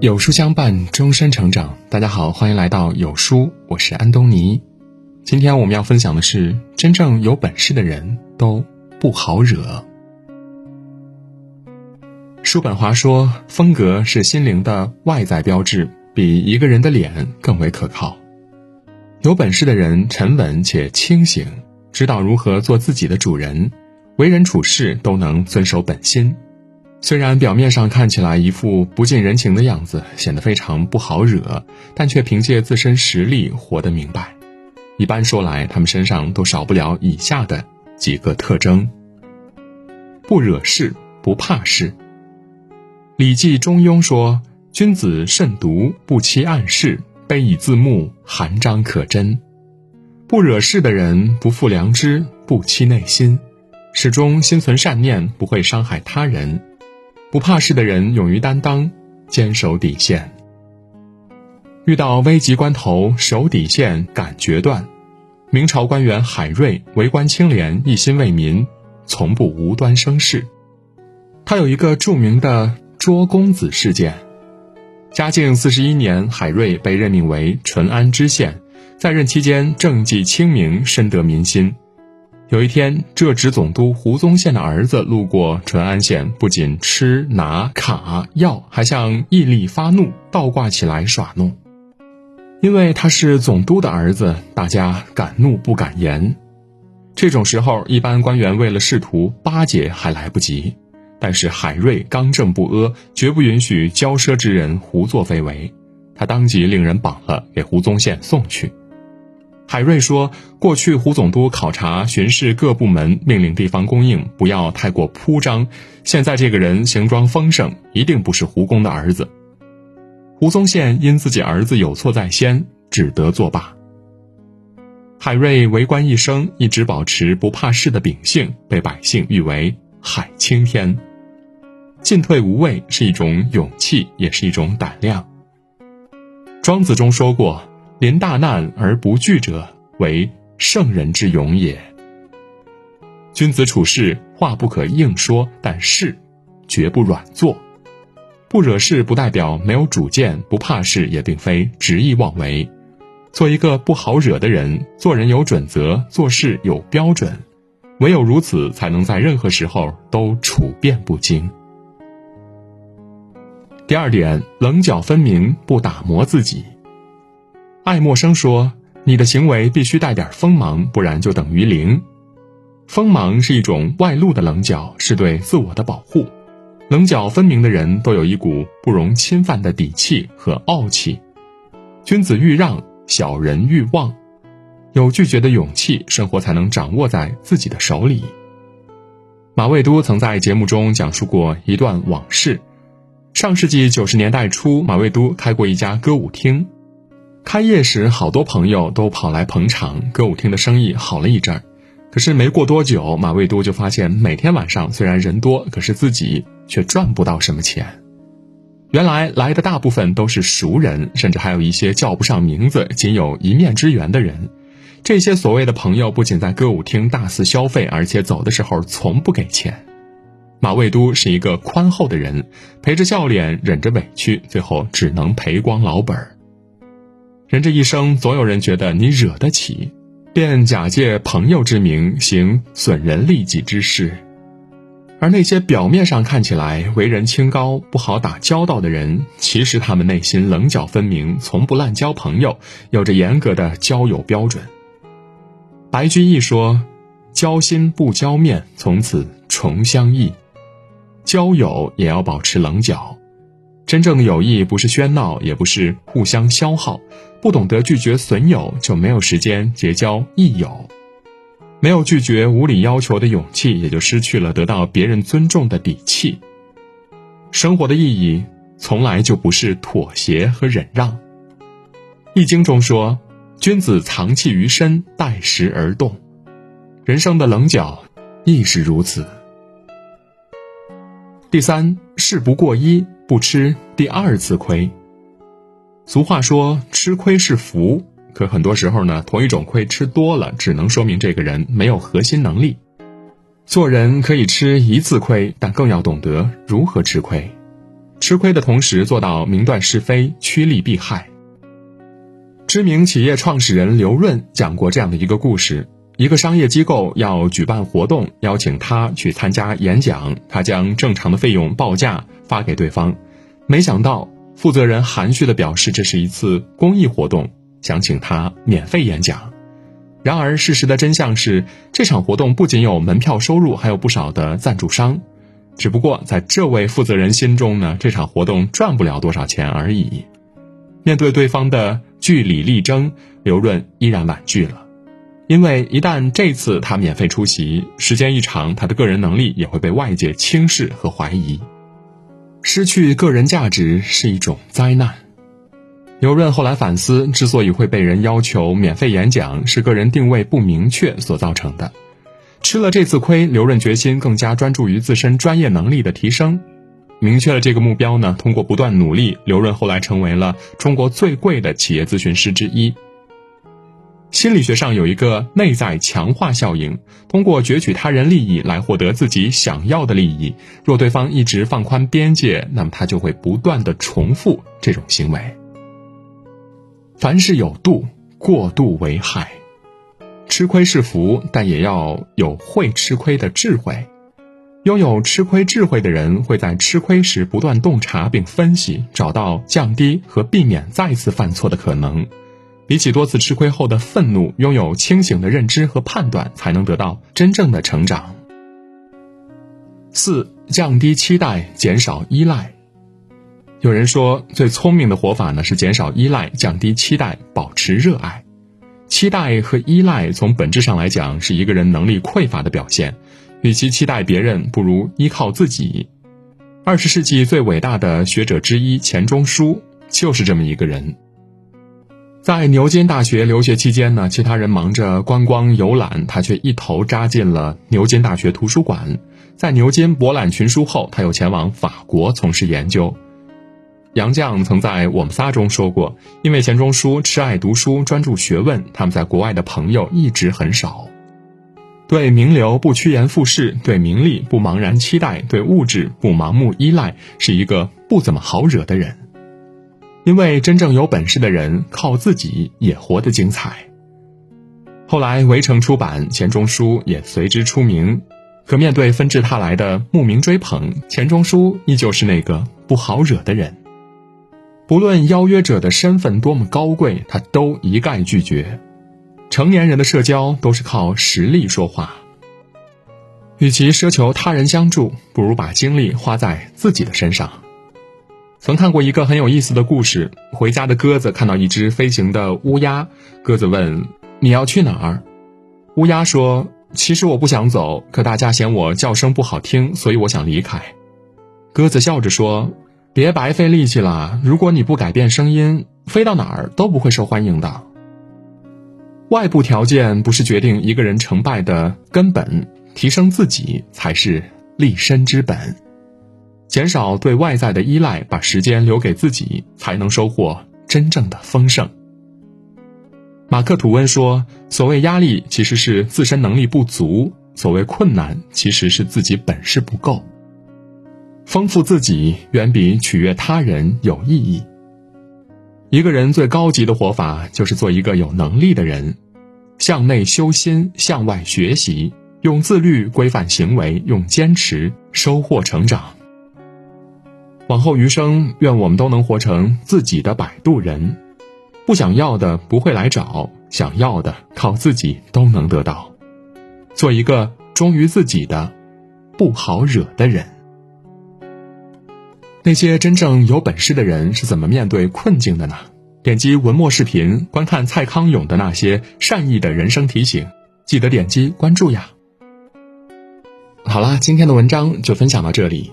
有书相伴，终身成长。大家好，欢迎来到有书，我是安东尼。今天我们要分享的是，真正有本事的人都不好惹。叔本华说，风格是心灵的外在标志，比一个人的脸更为可靠。有本事的人沉稳且清醒，知道如何做自己的主人，为人处事都能遵守本心。虽然表面上看起来一副不近人情的样子，显得非常不好惹，但却凭借自身实力活得明白。一般说来，他们身上都少不了以下的几个特征：不惹事，不怕事。《礼记·中庸》说：“君子慎独，不欺暗室，卑以自牧，含章可贞。”不惹事的人，不负良知，不欺内心，始终心存善念，不会伤害他人。不怕事的人勇于担当，坚守底线。遇到危急关头，守底线，敢决断。明朝官员海瑞为官清廉，一心为民，从不无端生事。他有一个著名的捉公子事件。嘉靖四十一年，海瑞被任命为淳安知县，在任期间政绩清明，深得民心。有一天，浙直总督胡宗宪的儿子路过淳安县，不仅吃拿卡要，还向义吏发怒，倒挂起来耍弄。因为他是总督的儿子，大家敢怒不敢言。这种时候，一般官员为了仕途巴结还来不及，但是海瑞刚正不阿，绝不允许骄奢之人胡作非为。他当即令人绑了，给胡宗宪送去。海瑞说：“过去胡总督考察巡视各部门，命令地方供应不要太过铺张。现在这个人行装丰盛，一定不是胡公的儿子。”胡宗宪因自己儿子有错在先，只得作罢。海瑞为官一生，一直保持不怕事的秉性，被百姓誉为“海青天”。进退无畏是一种勇气，也是一种胆量。庄子中说过。临大难而不惧者，为圣人之勇也。君子处事，话不可硬说，但事绝不软做。不惹事不代表没有主见，不怕事也并非执意妄为。做一个不好惹的人，做人有准则，做事有标准，唯有如此，才能在任何时候都处变不惊。第二点，棱角分明，不打磨自己。爱默生说：“你的行为必须带点锋芒，不然就等于零。锋芒是一种外露的棱角，是对自我的保护。棱角分明的人都有一股不容侵犯的底气和傲气。君子欲让，小人欲忘。有拒绝的勇气，生活才能掌握在自己的手里。”马未都曾在节目中讲述过一段往事：上世纪九十年代初，马未都开过一家歌舞厅。开业时，好多朋友都跑来捧场，歌舞厅的生意好了一阵儿。可是没过多久，马未都就发现，每天晚上虽然人多，可是自己却赚不到什么钱。原来来的大部分都是熟人，甚至还有一些叫不上名字、仅有一面之缘的人。这些所谓的朋友不仅在歌舞厅大肆消费，而且走的时候从不给钱。马未都是一个宽厚的人，陪着笑脸，忍着委屈，最后只能赔光老本儿。人这一生，总有人觉得你惹得起，便假借朋友之名行损人利己之事；而那些表面上看起来为人清高、不好打交道的人，其实他们内心棱角分明，从不滥交朋友，有着严格的交友标准。白居易说：“交心不交面，从此重相忆。”交友也要保持棱角。真正的友谊不是喧闹，也不是互相消耗。不懂得拒绝损友，就没有时间结交益友；没有拒绝无理要求的勇气，也就失去了得到别人尊重的底气。生活的意义从来就不是妥协和忍让。《易经》中说：“君子藏器于身，待时而动。”人生的棱角亦是如此。第三，事不过一。不吃第二次亏。俗话说吃亏是福，可很多时候呢，同一种亏吃多了，只能说明这个人没有核心能力。做人可以吃一次亏，但更要懂得如何吃亏。吃亏的同时做到明断是非、趋利避害。知名企业创始人刘润讲过这样的一个故事：一个商业机构要举办活动，邀请他去参加演讲，他将正常的费用报价发给对方，没想到负责人含蓄地表示这是一次公益活动，想请他免费演讲。然而事实的真相是，这场活动不仅有门票收入，还有不少的赞助商。只不过在这位负责人心中呢，这场活动赚不了多少钱而已。面对对方的据理力争，刘润依然婉拒了，因为一旦这次他免费出席，时间一长，他的个人能力也会被外界轻视和怀疑，失去个人价值是一种灾难。刘润后来反思，之所以会被人要求免费演讲，是个人定位不明确所造成的。吃了这次亏，刘润决心更加专注于自身专业能力的提升。明确了这个目标呢，通过不断努力，刘润后来成为了中国最贵的企业咨询师之一。心理学上有一个内在强化效应，通过攫取他人利益来获得自己想要的利益。若对方一直放宽边界，那么他就会不断的重复这种行为。凡事有度，过度为害。吃亏是福，但也要有会吃亏的智慧。拥有吃亏智慧的人，会在吃亏时不断洞察并分析，找到降低和避免再次犯错的可能。比起多次吃亏后的愤怒，拥有清醒的认知和判断，才能得到真正的成长。四、降低期待，减少依赖。有人说，最聪明的活法呢是减少依赖，降低期待，保持热爱。期待和依赖从本质上来讲是一个人能力匮乏的表现，与其期待别人，不如依靠自己。二十世纪最伟大的学者之一钱钟书就是这么一个人。在牛津大学留学期间呢，其他人忙着观光游览，他却一头扎进了牛津大学图书馆。在牛津博览群书后，他又前往法国从事研究。杨绛曾在我们仨中说过，因为钱钟书痴爱读书、专注学问，他们在国外的朋友一直很少。对名流不趋炎附势，对名利不茫然期待，对物质不盲目依赖，是一个不怎么好惹的人。因为真正有本事的人，靠自己也活得精彩。后来《围城》出版，钱钟书也随之出名。可面对纷至沓来的慕名追捧，钱钟书依旧是那个不好惹的人。不论邀约者的身份多么高贵，他都一概拒绝。成年人的社交都是靠实力说话。与其奢求他人相助，不如把精力花在自己的身上。曾看过一个很有意思的故事：回家的鸽子看到一只飞行的乌鸦，鸽子问：“你要去哪儿？”乌鸦说：“其实我不想走，可大家嫌我叫声不好听，所以我想离开。”鸽子笑着说。别白费力气了。如果你不改变声音，飞到哪儿都不会受欢迎的。外部条件不是决定一个人成败的根本，提升自己才是立身之本。减少对外在的依赖，把时间留给自己，才能收获真正的丰盛。马克吐温说：“所谓压力，其实是自身能力不足；所谓困难，其实是自己本事不够。”丰富自己远比取悦他人有意义。一个人最高级的活法，就是做一个有能力的人，向内修心，向外学习，用自律规范行为，用坚持收获成长。往后余生，愿我们都能活成自己的摆渡人，不想要的不会来找，想要的靠自己都能得到。做一个忠于自己的、不好惹的人。那些真正有本事的人是怎么面对困境的呢？点击文末视频观看蔡康永的那些善意的人生提醒，记得点击关注呀。好啦，今天的文章就分享到这里。